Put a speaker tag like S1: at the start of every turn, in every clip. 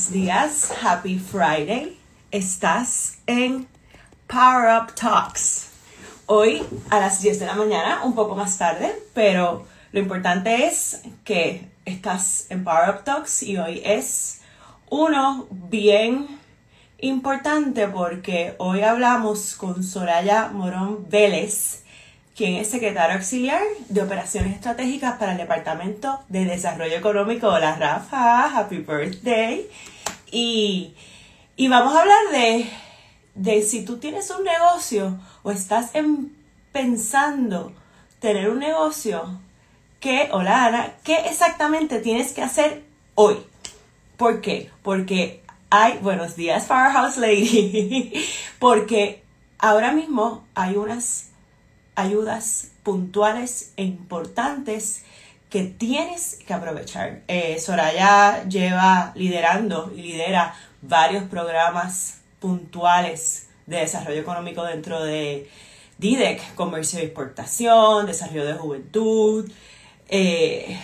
S1: buenos días, happy Friday. Estás en Power Up Talks. Hoy a las 10 de la mañana, un poco más tarde, pero lo importante es que estás en Power Up Talks y hoy es uno bien importante porque hoy hablamos con Soraya Morón Vélez, quien es secretario auxiliar de Operaciones Estratégicas para el Departamento de Desarrollo Económico. Hola Rafa, happy birthday. Y, vamos a hablar de, de, si tú tienes un negocio o estás pensando tener un negocio, ¿qué, hola Ana, qué exactamente tienes que hacer hoy? ¿Por qué? Porque hay, buenos días Firehouse Lady, porque ahora mismo hay unas ayudas puntuales e importantes que tienes que aprovechar. Eh, Soraya lleva liderando y lidera varios programas puntuales de desarrollo económico dentro de DIDEC, comercio y exportación, desarrollo de juventud, eh,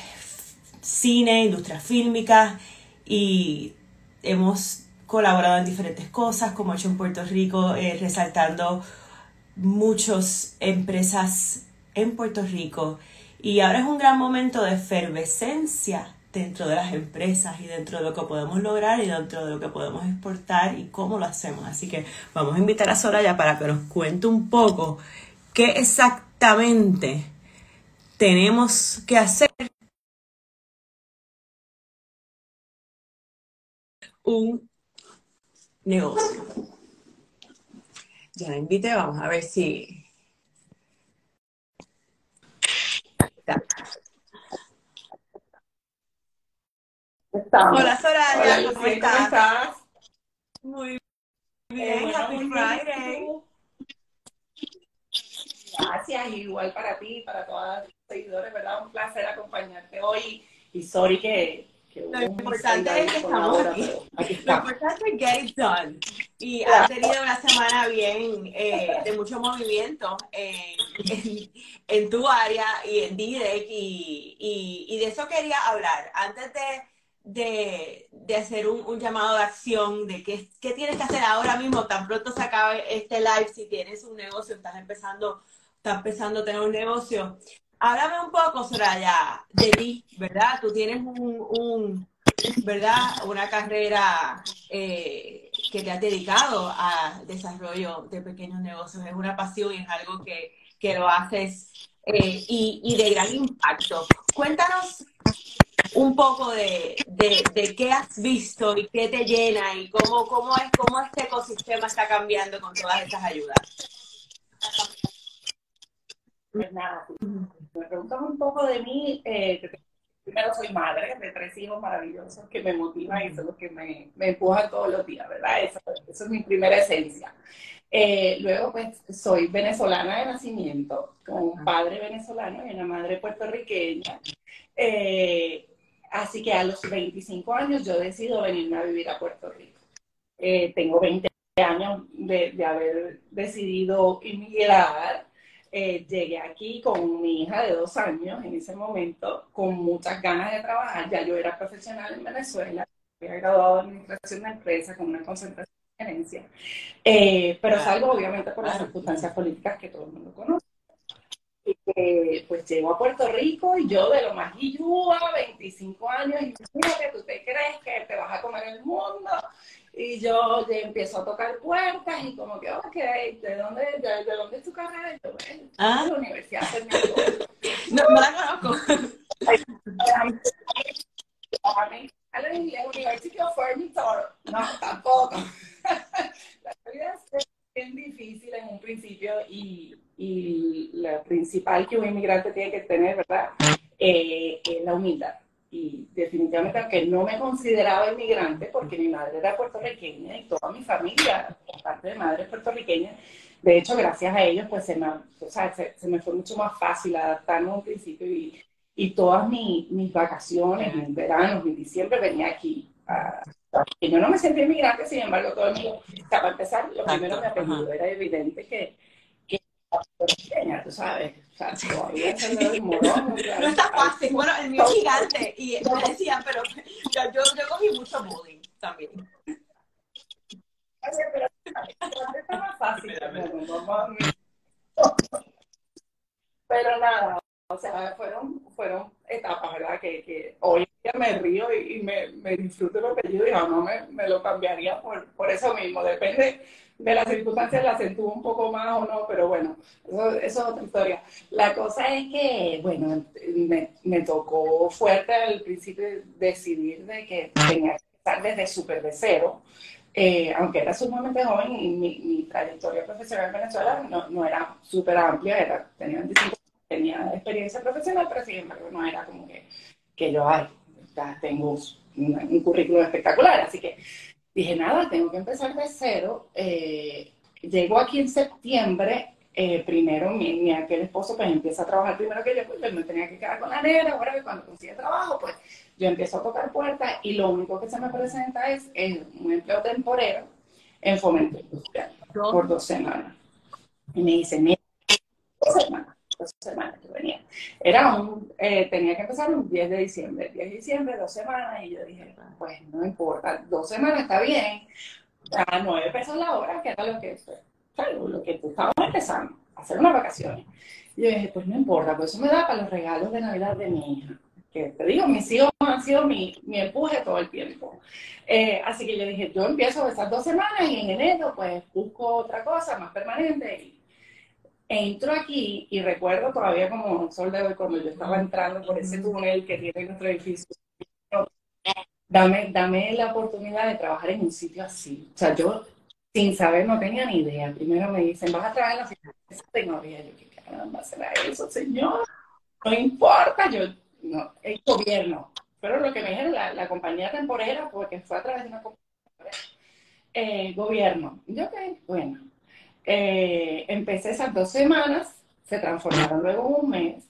S1: cine, industria fílmica y hemos colaborado en diferentes cosas, como hecho en Puerto Rico, eh, resaltando muchas empresas en Puerto Rico y ahora es un gran momento de efervescencia dentro de las empresas y dentro de lo que podemos lograr y dentro de lo que podemos exportar y cómo lo hacemos. Así que vamos a invitar a Soraya para que nos cuente un poco qué exactamente tenemos que hacer un negocio. Ya la invité, vamos a ver si. Hola Soraya, ¿cómo, estás? Muy bien, Happy Friday.
S2: Gracias, igual para ti, para todos los seguidores, ¿verdad? Un placer acompañarte hoy y sorry que
S1: lo importante es que estamos aquí. Lo importante es get it done. Y has tenido una semana bien eh, de mucho movimiento en, en, tu área y en DIDEC y, y, de eso quería hablar. Antes de, de, de hacer un, un, llamado de acción, de qué, qué tienes que hacer ahora mismo, tan pronto se acabe este live, si tienes un negocio, estás empezando, estás empezando a tener un negocio, Háblame un poco, Soraya, de ti, ¿verdad? Tú tienes un, ¿verdad? Una carrera eh, que te ha dedicado al desarrollo de pequeños negocios. Es una pasión y es algo que, lo haces eh, y, de gran impacto. Cuéntanos un poco de, qué has visto y qué te llena y cómo, cómo, es, cómo este ecosistema está cambiando con todas estas ayudas.
S2: Pues nada, me preguntan un poco de mí, eh, primero soy madre de tres hijos maravillosos que me motivan y son los que me, me empujan todos los días, ¿verdad? Eso, es mi primera esencia. Eh, luego, pues, soy venezolana de nacimiento, con un padre venezolano y una madre puertorriqueña. Eh, así que a los 25 años yo decido venirme a vivir a Puerto Rico. tengo 20 años de, de haber decidido emigrar eh, llegué aquí con mi hija de dos años en ese momento, con muchas ganas de trabajar. Ya yo era profesional en Venezuela, había graduado de administración de empresa con una concentración de gerencia, eh, pero salgo obviamente por las circunstancias políticas que todo el mundo conoce. Y pues llego a Puerto Rico y yo de lo más guillúa, 25 años, y que ¿tú te crees que te vas a comer el mundo? Y yo empiezo a tocar puertas y como que, ok, ¿de dónde, de, dónde es tu carrera? Y yo, bueno, ¿Ah? de la Universidad de
S1: No, no la conozco.
S2: a la University of Farmington. No, tampoco. la vida es bien difícil en un principio y, y la principal que un inmigrante tiene que tener, ¿verdad? Eh, es la humildad y definitivamente aunque no me consideraba inmigrante porque mi madre era puertorriqueña y toda mi familia, parte de madre puertorriqueña, de hecho gracias a ellos pues se me, o sea, se, me fue mucho más fácil adaptarme a un principio y, y todas mis vacaciones, mis veranos, mi diciembre venía aquí. A, que yo no me sentía inmigrante, sin embargo todo el mundo, para empezar, lo primero que apellido era evidente que pequeña, tú sabes. O sea, todavía
S1: No está fácil. Bueno, el mío es gigante. Y me decían, pero yo, yo, cogí mucho bullying. también.
S2: Oye, pero está más fácil. Pero nada, o sea, fueron, fueron etapas, ¿verdad? Que, que hoy en día me río y, me, me, disfruto lo que yo digo, no me, me lo cambiaría por, por eso mismo. Depende de las circunstancias, la acentúo un poco más o no, pero bueno, eso, eso, es otra historia. La cosa es que, bueno, me, me tocó fuerte al principio decidir de que tenía que estar desde súper de cero. Eh, aunque era sumamente joven y mi, mi, trayectoria profesional en Venezuela no, no era súper amplia, era, tenía 25 tenía experiencia profesional, pero sin embargo no era como que, que yo, ay, ya tengo un, un, currículum espectacular. Así que dije, nada, tengo que empezar de cero. Eh, llego aquí en septiembre. Eh, primero, mi, mi, aquel esposo pues empieza a trabajar primero que yo, pues yo me tenía que quedar con la negra, ahora que cuando consigue trabajo, pues yo empiezo a tocar puertas y lo único que se me presenta es, es un empleo temporero en fomento industrial por dos semanas. Y me dice, mira, dos semanas que venía. Era un, eh, tenía que empezar un 10 de diciembre, 10 de diciembre, dos semanas, y yo dije, pues no importa, dos semanas está bien, a nueve pesos la hora, que era lo que, lo que tú estabas empezando, hacer unas vacaciones. Y yo dije, pues no importa, pues eso me da para los regalos de Navidad de mi hija. Que te digo, mis hijos han sido mi, mi empuje todo el tiempo. Eh, así que yo dije, yo empiezo esas dos semanas y en enero pues busco otra cosa más permanente y entro aquí y recuerdo todavía como un sol de hoy cuando yo estaba entrando por ese túnel que tiene nuestro edificio. Dame, dame la oportunidad de trabajar en un sitio así. O sea, yo sin saber no tenía ni idea. Primero me dicen, vas a trabajar en la tecnología. Yo, ¿qué caramba será eso, señor? No importa, yo, no, el gobierno. Pero lo que me dijeron, la, la compañía temporera, porque fue a través de una compañía temporera, eh, gobierno. Yo, ok, bueno, eh, empecé esas dos semanas, se transformaron luego en un mes,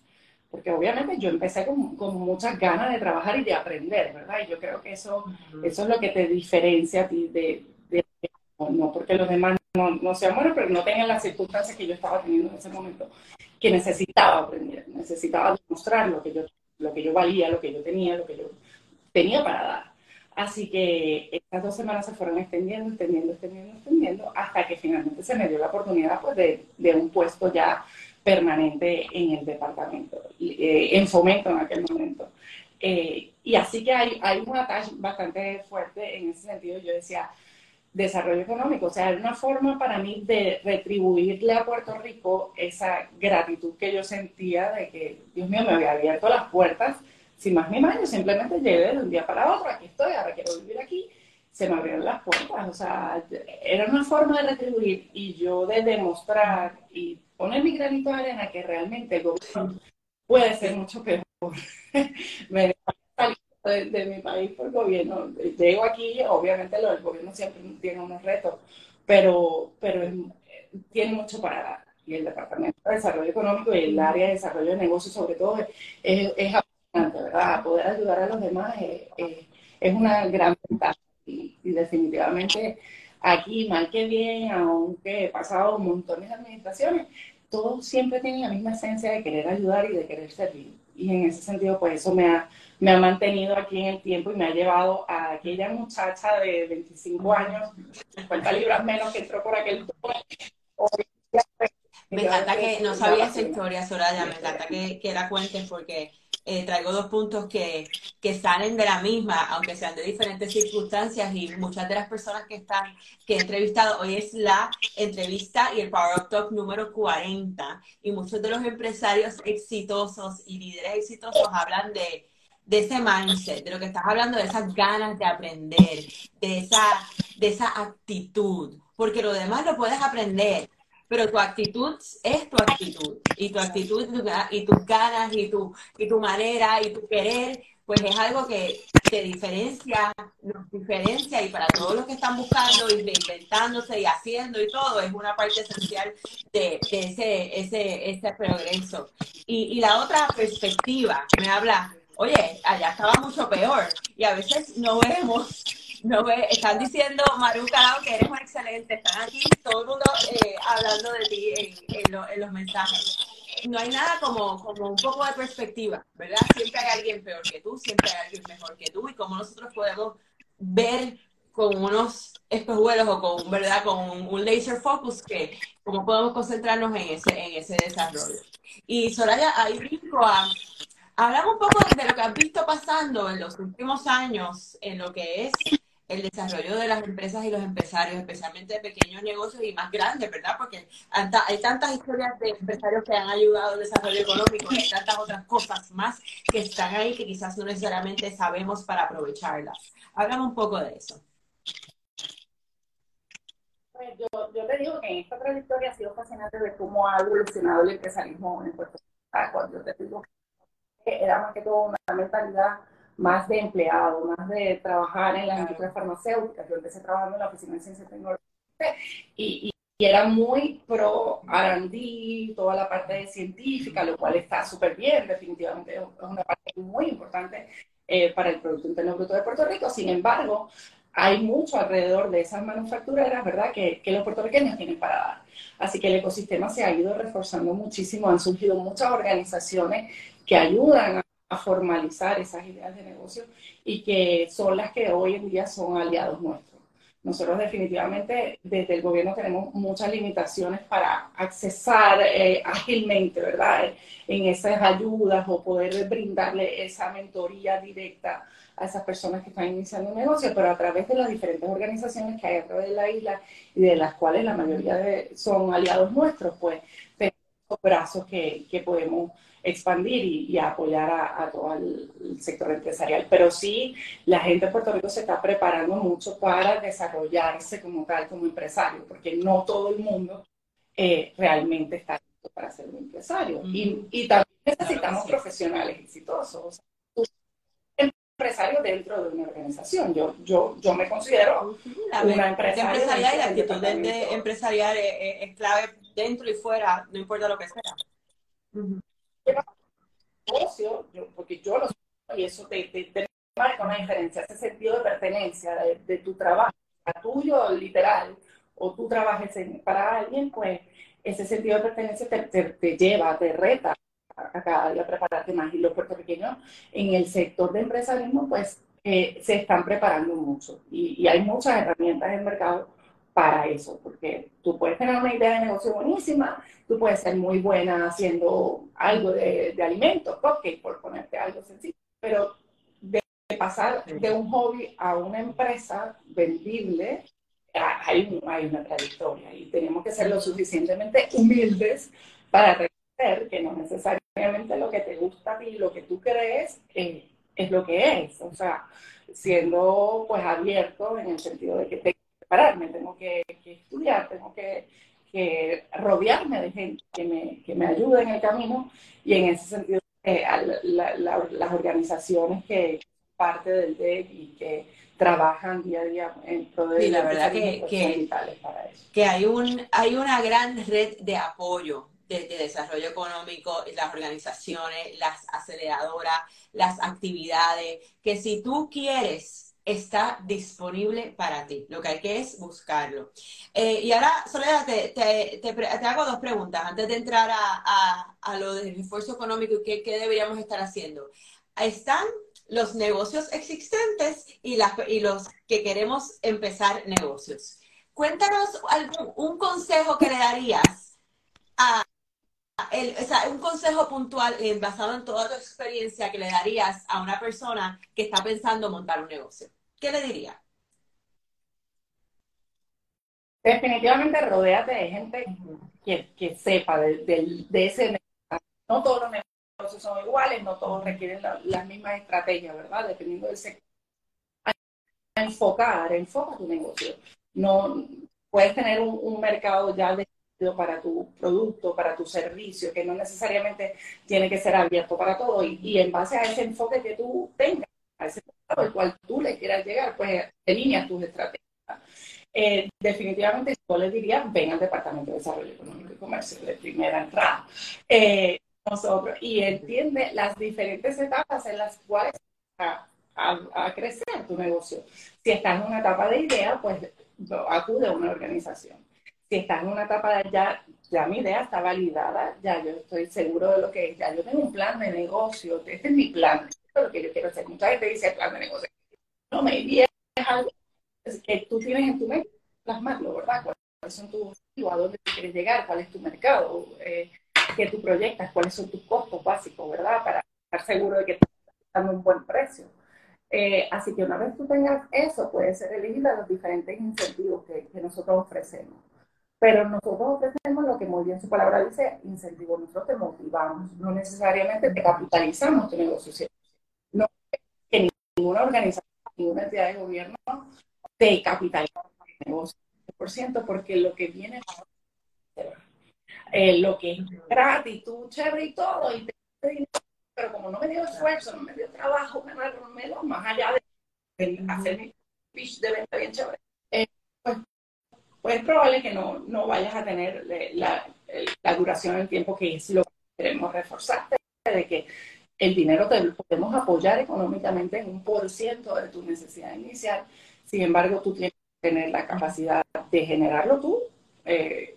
S2: porque obviamente yo empecé con, con, muchas ganas de trabajar y de aprender, ¿verdad? Y yo creo que eso, eso es lo que te diferencia a ti de, de no porque los demás no, no, sean buenos, pero no tengan las circunstancias que yo estaba teniendo en ese momento, que necesitaba aprender, necesitaba demostrar lo que yo, lo que yo valía, lo que yo tenía, lo que yo tenía para dar. Así que estas dos semanas se fueron extendiendo, extendiendo, extendiendo, extendiendo, hasta que finalmente se me dio la oportunidad pues, de, un puesto ya permanente en el departamento, eh, en fomento en aquel momento. Eh, y así que hay, hay un ataque bastante fuerte en ese sentido. Yo decía, desarrollo económico, o sea, era una forma para mí de retribuirle a Puerto Rico esa gratitud que yo sentía de que, Dios mío, me había abierto las puertas sin más ni yo simplemente llegué de un día para otro, aquí estoy, ahora quiero vivir aquí, se me abrieron las puertas, o sea, era una forma de retribuir y yo de demostrar y poner mi granito de arena que realmente el gobierno puede ser mucho peor. me de, de mi país por gobierno, llego aquí, obviamente lo del gobierno siempre tiene unos retos, pero, pero tiene mucho para dar. Y el Departamento de Desarrollo Económico y el área de desarrollo de negocios, sobre todo, es, es ¿verdad? Poder ayudar a los demás es, una gran ventaja. Y, definitivamente aquí, mal que bien, aunque he pasado montones de administraciones, todos siempre tienen la misma esencia de querer ayudar y de querer servir. Y en ese sentido, pues eso me ha, me ha mantenido aquí en el tiempo y me ha llevado a aquella muchacha de 25 años, 50 libras menos que entró por aquel
S1: Me encanta que no sabía esa historia, Soraya, me encanta que, que la cuenten porque eh, traigo dos puntos que, que, salen de la misma, aunque sean de diferentes circunstancias y muchas de las personas que están, que he entrevistado, hoy es la entrevista y el Power Up Talk número 40 y muchos de los empresarios exitosos y líderes exitosos hablan de, de ese mindset, de lo que estás hablando, de esas ganas de aprender, de esa, de esa actitud, porque lo demás lo puedes aprender, pero tu actitud es tu actitud y tu actitud y tus ganas y tu, y tu manera y tu querer, pues es algo que te diferencia, nos diferencia y para todos los que están buscando y inventándose y haciendo y todo, es una parte esencial de, ese, ese, ese progreso. Y, y la otra perspectiva, me habla, oye, allá estaba mucho peor y a veces no vemos no están diciendo, Maru que eres un excelente. Están aquí todo el mundo eh, hablando de ti en, en, los mensajes. No hay nada como, como un poco de perspectiva, ¿verdad? Siempre hay alguien peor que tú, siempre hay alguien mejor que tú. Y cómo nosotros podemos ver con unos espejuelos o con, ¿verdad? con un laser focus que cómo podemos concentrarnos en ese, en ese desarrollo. Y Soraya, ahí brinco a Hablamos un poco de lo que has visto pasando en los últimos años en lo que es el desarrollo de las empresas y los empresarios, especialmente de pequeños negocios y más grandes, ¿verdad? Porque hay tantas historias de empresarios que han ayudado al desarrollo económico y tantas otras cosas más que están ahí que quizás no necesariamente sabemos para aprovecharlas. Háblame un poco de eso.
S2: Pues yo, yo te digo que en esta trayectoria ha sido fascinante ver cómo ha evolucionado el empresarismo en Puerto Rico. Cuando te digo era más que todo una mentalidad más de empleado, más de trabajar en las industrias farmacéuticas. Yo empecé trabajando en la Oficina de Ciencia y Tecnología y, era muy pro R&D, toda la parte científica, lo cual está súper bien, definitivamente es una parte muy importante eh, para el Producto Interno Bruto de Puerto Rico. Sin embargo, hay mucho alrededor de esas manufactureras, ¿verdad?, que, que los puertorriqueños tienen para dar. Así que el ecosistema se ha ido reforzando muchísimo, han surgido muchas organizaciones que ayudan a, formalizar esas ideas de negocio y que son las que hoy en día son aliados nuestros. Nosotros definitivamente desde el gobierno tenemos muchas limitaciones para accesar eh, ágilmente, ¿verdad? En esas ayudas o poder brindarle esa mentoría directa a esas personas que están iniciando un negocio, pero a través de las diferentes organizaciones que hay a través de la isla y de las cuales la mayoría de, son aliados nuestros, pues tenemos brazos que, que podemos expandir y, apoyar a, todo el, sector empresarial. Pero sí, la gente de Puerto Rico se está preparando mucho para desarrollarse como tal, como empresario, porque no todo el mundo eh, realmente está listo para ser un empresario. y, también necesitamos profesionales exitosos. empresario dentro de una organización. Yo, yo, yo me considero una empresaria.
S1: Empresarial y la actitud de, empresarial es, clave dentro y fuera, no importa lo que sea
S2: negocio, porque yo lo soy, y eso te, te, marca una diferencia, ese sentido de pertenencia de, tu trabajo, tuyo literal, o tú trabajes para alguien, pues ese sentido de pertenencia te, te, lleva, te reta a cada día prepararte más. Y los puertorriqueños en el sector de empresarismo, pues eh, se están preparando mucho. Y, y, hay muchas herramientas en el mercado para eso, porque tú puedes tener una idea de negocio buenísima, tú puedes ser muy buena haciendo algo de, alimentos, ok, por ponerte algo sencillo, pero de pasar de un hobby a una empresa vendible, hay, hay una trayectoria y tenemos que ser lo suficientemente humildes para reconocer que no necesariamente lo que te gusta a lo que tú crees, eh, es lo que es. O sea, siendo pues abierto en el sentido de que te prepararme, tengo que, estudiar, tengo que, rodearme de gente que me, que me ayude en el camino y en ese sentido eh, las organizaciones que parte del DEC y que trabajan día a día en pro de
S1: la verdad que, que, para eso. que hay un hay una gran red de apoyo de, de, desarrollo económico, las organizaciones, las aceleradoras, las actividades, que si tú quieres está disponible para ti. Lo que hay que es buscarlo. Eh, y ahora, Soledad, te, te, hago dos preguntas antes de entrar a, a, lo del esfuerzo económico y qué, qué, deberíamos estar haciendo. Están los negocios existentes y, las, y los que queremos empezar negocios. Cuéntanos algún, un consejo que le darías a, el, o sea, un consejo puntual basado en toda tu experiencia que le darías a una persona que está pensando montar un negocio. ¿Qué le diría?
S2: Definitivamente rodéate de gente que, que sepa de, de, ese negocio. No todos los negocios son iguales, no todos requieren las mismas estrategias, ¿verdad? Dependiendo del sector. Enfocar, enfoca tu negocio. No puedes tener un, mercado ya decidido para tu producto, para tu servicio, que no necesariamente tiene que ser abierto para todo. Y en base a ese enfoque que tú tengas, a ese al cual tú le quieras llegar, pues línea tus estrategias. Eh, definitivamente yo les diría, ven al Departamento de Desarrollo Económico y Comercio de primera entrada. Eh, nosotros, y entiende las diferentes etapas en las cuales a, a, crecer tu negocio. Si estás en una etapa de idea, pues acude a una organización. Si estás en una etapa de ya, ya mi idea está validada, ya yo estoy seguro de lo que es, ya yo tengo un plan de negocio, este es mi plan, lo que yo quiero hacer. Mucha gente dice plan de negocio. No, me es algo que tú tienes en tu mente, plasmarlo, ¿verdad? ¿Cuáles son tus objetivos? ¿A dónde quieres llegar? ¿Cuál es tu mercado? Eh, ¿Qué tú proyectas? ¿Cuáles son tus costos básicos, ¿verdad? Para estar seguro de que estás dando un buen precio. Eh, así que una vez tú tengas eso, puedes ser elegible a los diferentes incentivos que, nosotros ofrecemos. Pero nosotros ofrecemos lo que muy bien su palabra dice, incentivo. Nosotros te motivamos, no necesariamente te capitalizamos tu negocio. Ninguna organización, ninguna entidad de gobierno te capitaliza tu negocio ciento porque lo que viene eh, lo que es gratitud, chévere y todo, y te, pero como no me dio esfuerzo, no me dio trabajo ganármelo, más allá de hacer mi pitch de venta bien chévere, eh, pues pues es probable que no, no vayas a tener la, la duración del tiempo que es lo que queremos reforzar, de que el dinero te podemos apoyar económicamente en un por ciento de tu necesidad inicial, sin embargo tú tienes que tener la capacidad de generarlo tú eh,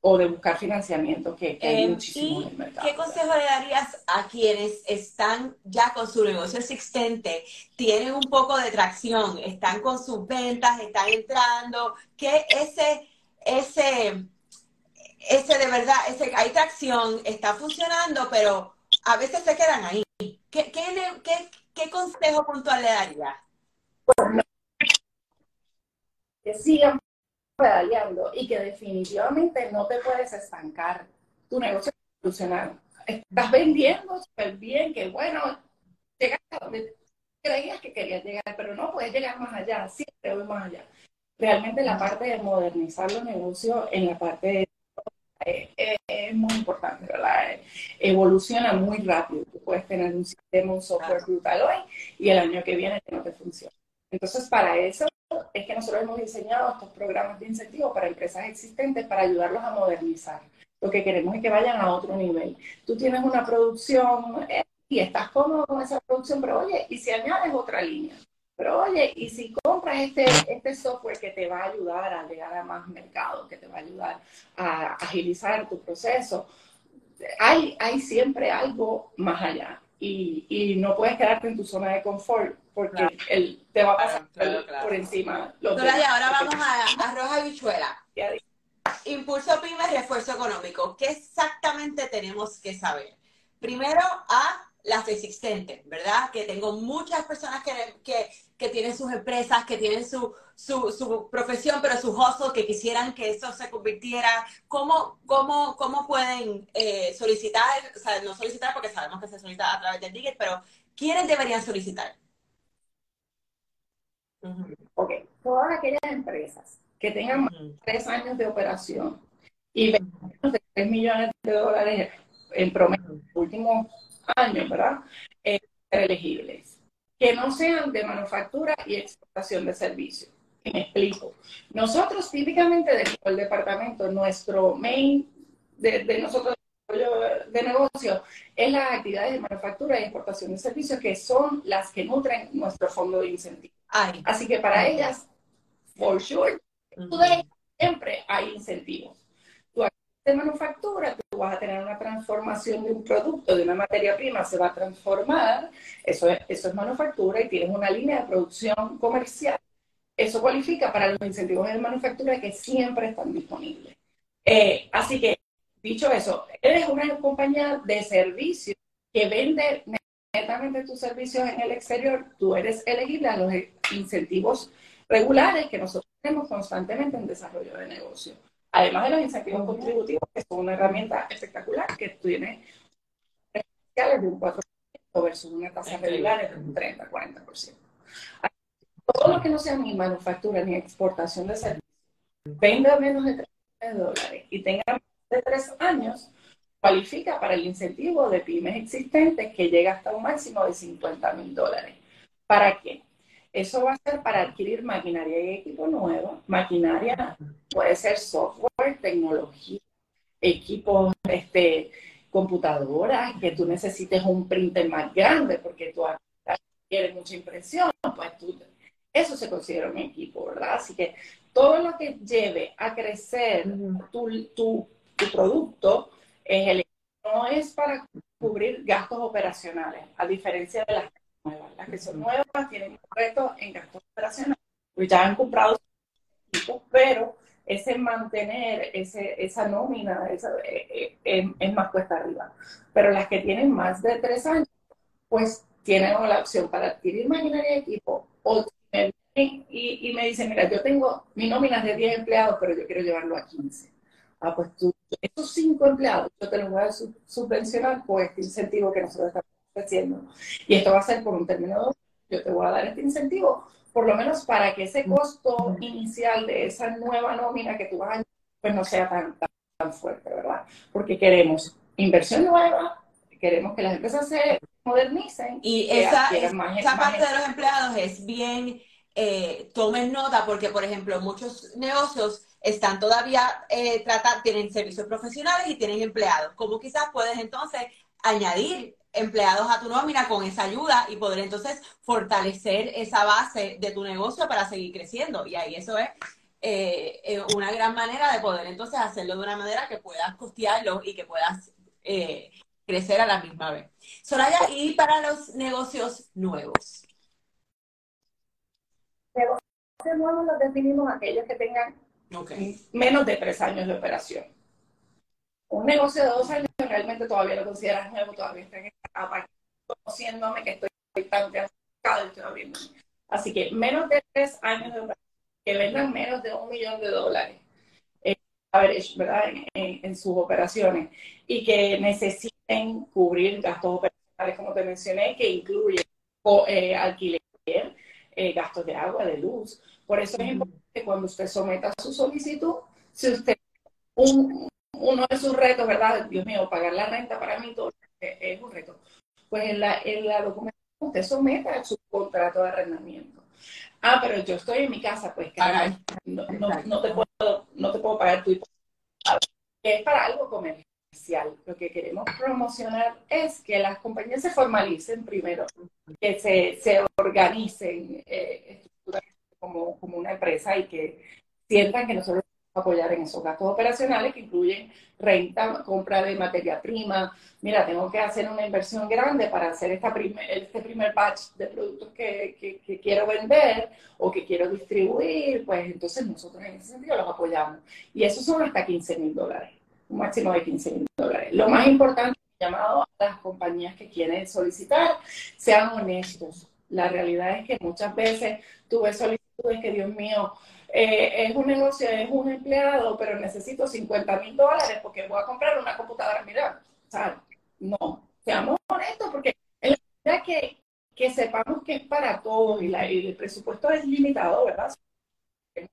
S2: o de buscar financiamiento, que, hay muchísimo en el mercado.
S1: ¿Qué consejo le darías a quienes están ya con su negocio existente, tienen un poco de tracción, están con sus ventas, están entrando, que ese, ese, ese de verdad, ese, hay tracción, está funcionando, pero a veces se quedan ahí? ¿Qué, consejo puntual le daría?
S2: que sigan pedaleando y que definitivamente no te puedes estancar. Tu negocio funcionar. Estás vendiendo súper bien, que bueno, llegas a donde creías que querías llegar, pero no puedes llegar más allá, siempre voy más allá. Realmente la parte de modernizar los negocios en la parte de eh, es muy importante, ¿verdad? Evoluciona muy rápido. Tú puedes tener un sistema, un software brutal hoy y el año que viene no te funciona. Entonces, para eso es que nosotros hemos diseñado estos programas de incentivo para empresas existentes para ayudarlos a modernizar. Lo que queremos es que vayan a otro nivel. Tú tienes una producción eh, y estás cómodo con esa producción, pero oye, y si añades otra línea, pero oye, y si compras este, este software que te va a ayudar a llegar a más mercado, que te va a ayudar a agilizar tu proceso, hay, hay siempre algo más allá. Y, y no puedes quedarte en tu zona de confort porque él te va a pasar por encima.
S1: Los ahora vamos a arroz y bichuela. Impulso PYME, refuerzo económico. ¿Qué exactamente tenemos que saber? Primero, a las existentes, ¿verdad? Que tengo muchas personas que, que, que tienen sus empresas, que tienen su, su, su, profesión, pero su hustle, que quisieran que eso se convirtiera. ¿Cómo, cómo, cómo pueden eh, solicitar? O sea, no solicitar porque sabemos que se solicita a través del Digit, pero ¿quiénes deberían solicitar?
S2: Ok, todas aquellas empresas que tengan más de tres años de operación y menos de 3 millones de dólares en promedio en los últimos años, ¿verdad? Eh, elegibles. Que no sean de manufactura y exportación de servicios. Me explico. Nosotros típicamente dentro del departamento, nuestro main de, de nosotros de negocio es las actividades de manufactura y exportación de servicios que son las que nutren nuestro fondo de incentivos. Así que para ellas, for sure, siempre hay incentivos. De manufactura, tú vas a tener una transformación de un producto, de una materia prima, se va a transformar, eso es, eso es manufactura y tienes una línea de producción comercial. Eso cualifica para los incentivos de manufactura que siempre están disponibles. Eh, así que, dicho eso, eres una compañía de servicio que vende netamente tus servicios en el exterior, tú eres elegible a los incentivos regulares que nosotros tenemos constantemente en desarrollo de negocio. Además de los incentivos contributivos, que son una herramienta espectacular que tiene de un 4% versus una tasa regular de un 30-40%. Todo lo que no sea ni manufactura ni exportación de servicios, venda menos de 3 dólares y tenga más de 3 años, cualifica para el incentivo de pymes existentes que llega hasta un máximo de 50 mil dólares. ¿Para qué? Eso va a ser para adquirir maquinaria y equipo nuevo. Maquinaria puede ser software, tecnología, equipos, este, computadoras, que tú necesites un printer más grande porque tú quieres mucha impresión, pues tú, eso se considera un equipo, ¿verdad? Así que todo lo que lleve a crecer tu, tu, tu producto es el, no es para cubrir gastos operacionales, a diferencia de las nuevas. Las que son nuevas tienen un reto en gastos operacionales. pues ya han comprado equipos, pero ese mantener ese, esa nómina esa, eh, eh, es, más cuesta arriba. Pero las que tienen más de tres años, pues tienen la opción para adquirir maquinaria de equipo o y, y me dicen, mira, yo tengo mi nómina de 10 empleados, pero yo quiero llevarlo a 15. Ah, pues tú, esos 5 empleados, yo te los voy a subvencionar por este incentivo que nosotros estamos ofreciendo. Y esto va a ser por un término de yo te voy a dar este incentivo por lo menos para que ese costo inicial de esa nueva nómina que tú vas a pues no sea tan, tan, fuerte, ¿verdad? Porque queremos inversión nueva, queremos que las empresas se modernicen.
S1: Y esa, esa parte de los empleados es bien, eh, tomen nota, porque por ejemplo, muchos negocios están todavía, eh, tienen servicios profesionales y tienen empleados. ¿Cómo quizás puedes entonces añadir empleados a tu nómina con esa ayuda y poder entonces fortalecer esa base de tu negocio para seguir creciendo. Y ahí eso es eh, eh, una gran manera de poder entonces hacerlo de una manera que puedas costearlo y que puedas eh, crecer a la misma vez. Soraya, y para los negocios nuevos.
S2: Negocios nuevos los definimos aquellos que tengan menos de tres años de operación un negocio de dos años realmente todavía lo consideras nuevo, todavía está en etapa, conociéndome que estoy tan cansado y estoy Así que menos de tres años de que vendan menos de un millón de dólares eh, ¿verdad? En, sus operaciones y que necesiten cubrir gastos operacionales, como te mencioné, que incluye eh, alquiler, eh, gastos de agua, de luz. Por eso es importante que cuando usted someta su solicitud, si usted un, uno de sus retos, ¿verdad? Dios mío, pagar la renta para mí todo es un reto. Pues en la, en la documentación usted someta su contrato de arrendamiento. Ah, pero yo estoy en mi casa, pues no, no, te puedo, no te puedo pagar tu hipoteca. Es para algo comercial. Lo que queremos promocionar es que las compañías se formalicen primero, que se, se organicen eh, como, como una empresa y que sientan que nosotros apoyar en esos gastos operacionales que incluyen renta, compra de materia prima. Mira, tengo que hacer una inversión grande para hacer esta primer, este primer batch de productos que, que, quiero vender o que quiero distribuir, pues entonces nosotros en ese sentido los apoyamos. Y esos son hasta 15 mil dólares, un máximo de 15 mil dólares. Lo más importante, llamado a las compañías que quieren solicitar, sean honestos. La realidad es que muchas veces tuve solicitudes que, Dios mío, eh, es un negocio, es un empleado, pero necesito 50 mil dólares porque voy a comprar una computadora. Mira, o sea, no, seamos honestos porque en la verdad que, que sepamos que es para todos y, la, el presupuesto es limitado, ¿verdad? El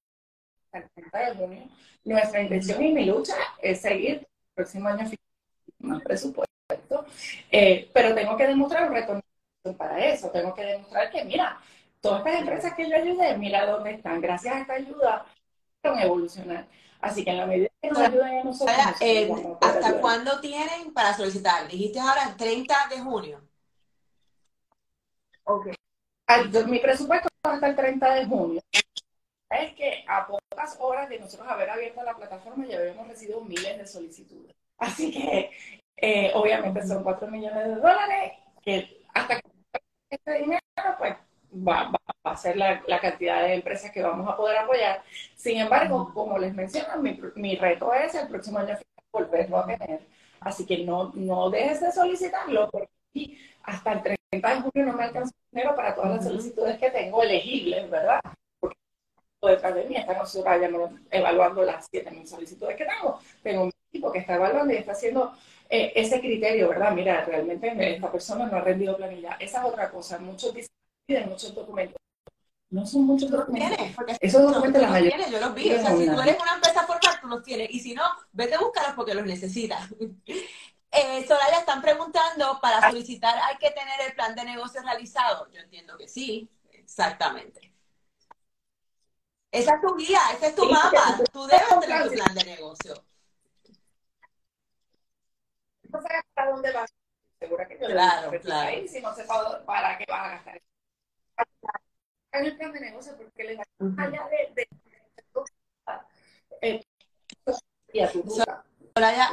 S2: 30 de junio, nuestra intención y mi lucha es seguir el próximo año más presupuesto, eh, pero tengo que demostrar un retorno para eso, tengo que demostrar que, mira, todas estas empresas que yo ayudé, mira dónde están. Gracias a esta ayuda, a evolucionar. Así que en la medida que nos ayuden a nosotros.
S1: Eh, ¿Hasta cuándo tienen para solicitar? Dijiste ahora el 30 de junio.
S2: Ok. Mi presupuesto hasta el 30 de junio. Es que a pocas horas de nosotros haber abierto la plataforma ya habíamos recibido miles de solicitudes. Así que, eh, obviamente, son 4 millones de dólares que hasta que este dinero, pues va, a ser la, cantidad de empresas que vamos a poder apoyar. Sin embargo, como les menciono, mi, reto es el próximo año volverlo a tener. Así que no, no dejes de solicitarlo, porque hasta el 30 de junio no me alcanza dinero para todas las solicitudes que tengo elegibles, ¿verdad? Porque detrás de mí están nosotros evaluando las 7.000 solicitudes que tengo. Tengo un equipo que está evaluando y está haciendo eh, ese criterio, ¿verdad? Mira, realmente esta persona no ha rendido planilla. Esa es otra cosa. Muchos dicen muchos documentos. No son muchos documentos. Esos documentos la mayoría.
S1: Yo los vi. O sea, si tú eres una empresa formal, tú los tienes. Y si no, vete a buscarlos porque los necesitas. Eh, Soraya, están preguntando, ¿para solicitar hay que tener el plan de negocio realizado? Yo entiendo que sí, exactamente. Esa es tu guía, ese es tu mapa. Tú debes tener tu plan de negocio.
S2: No sé hasta dónde vas. Segura que yo
S1: claro, claro.
S2: si no sé para qué vas a gastar en el plan de negocio porque le va allá de, eh,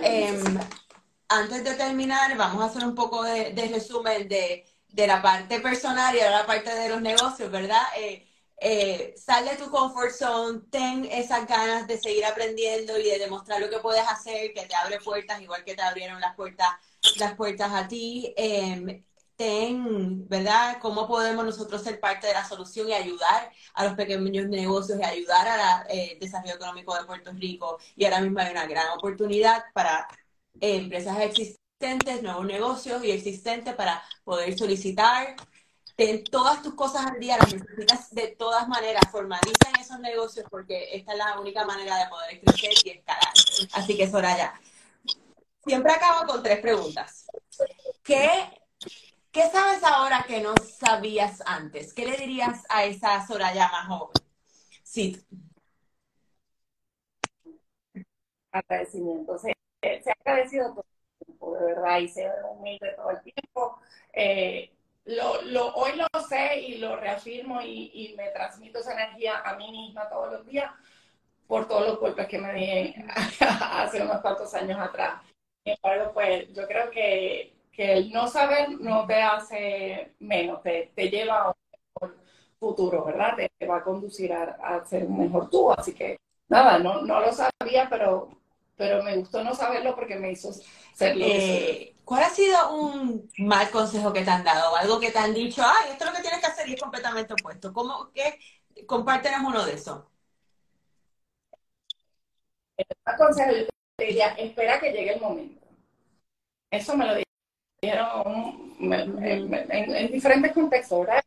S1: em, antes de terminar, vamos a hacer un poco de, resumen de, la parte personal y de la parte de los negocios, ¿verdad? Eh, eh, sal de tu comfort zone, ten esas ganas de seguir aprendiendo y de demostrar lo que puedes hacer, que te abre puertas, igual que te abrieron las puertas, las puertas a ti. Em, ten, ¿verdad? ¿Cómo podemos nosotros ser parte de la solución y ayudar a los pequeños negocios y ayudar al eh, desarrollo económico de Puerto Rico? Y ahora mismo hay una gran oportunidad para eh, empresas existentes, nuevos negocios y existentes para poder solicitar. Ten todas tus cosas al día, las necesitas de todas maneras, formalizan esos negocios porque esta es la única manera de poder crecer y escalar. Así que Soraya, siempre acabo con tres preguntas. ¿Qué ¿Qué sabes ahora que no sabías antes? ¿Qué le dirías a esa Soraya más joven? Sí.
S2: Agradecimiento. Se, ha agradecido todo el tiempo, de verdad, y se humilde todo el tiempo. Eh, lo, hoy lo sé y lo reafirmo y, y, me transmito esa energía a mí misma todos los días por todos los golpes que me di hace unos cuantos años atrás. Sin embargo, pues yo creo que que el no saber no te hace menos, te, te lleva a un mejor futuro, ¿verdad? Te, va a conducir a, ser un mejor tú. Así que nada, no, no lo sabía, pero, pero me gustó no saberlo porque me hizo ser lo
S1: eh, ¿Cuál ha sido un mal consejo que te han dado? Algo que te han dicho, ay, esto es lo que tienes que hacer y es completamente opuesto. ¿Cómo que compártenos uno de esos?
S2: El consejo yo te diría, espera que llegue el momento. Eso me lo en, diferentes contextos, ¿verdad?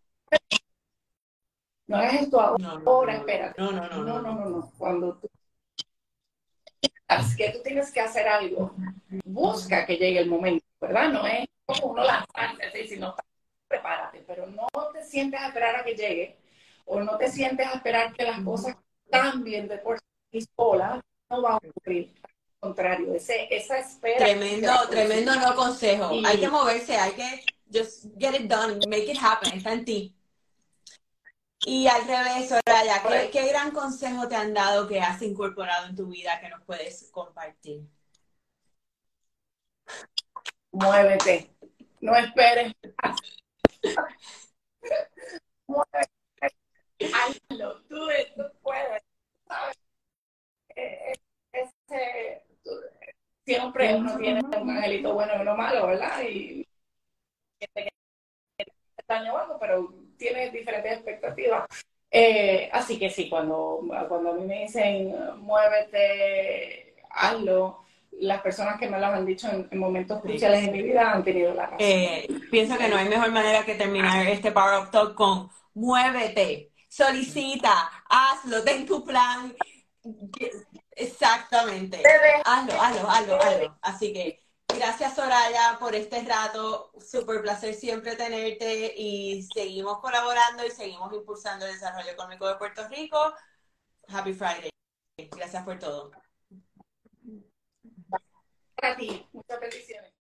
S2: No hagas esto ahora, espera.
S1: No, no, no, no, no, no,
S2: Cuando tú que tú tienes que hacer algo, busca que llegue el momento, ¿verdad? No es como uno lanzarse así, sino prepárate, pero no te sientes a esperar a que llegue o no te sientes a esperar que las cosas cambien de por sí solas, no va a ocurrir contrario, ese, esa espera.
S1: Tremendo, tremendo no consejo. Hay que moverse, hay que just get it done, make it happen, está en ti. Y al revés, Soraya, ¿qué, ¿qué, gran consejo te han dado que has incorporado en tu vida que nos puedes compartir?
S2: Muévete, no esperes. Muévete, hazlo, tú, tú puedes. ¿sabes? Eh, eh, ese, siempre uno tiene un angelito bueno y uno malo, ¿verdad? Y está año pero tiene diferentes expectativas. Eh, así que sí, cuando, cuando a mí me dicen muévete, hazlo, las personas que me lo han dicho en, momentos cruciales en mi vida han tenido la razón.
S1: Eh, pienso que no hay mejor manera que terminar este Power of Talk con muévete, solicita, hazlo, ten tu plan Exactamente. Hazlo, hazlo, hazlo, hazlo. Así que gracias Soraya por este rato. Súper placer siempre tenerte y seguimos colaborando y seguimos impulsando el desarrollo económico de Puerto Rico. Happy Friday. Gracias por todo.
S2: Para ti, muchas bendiciones.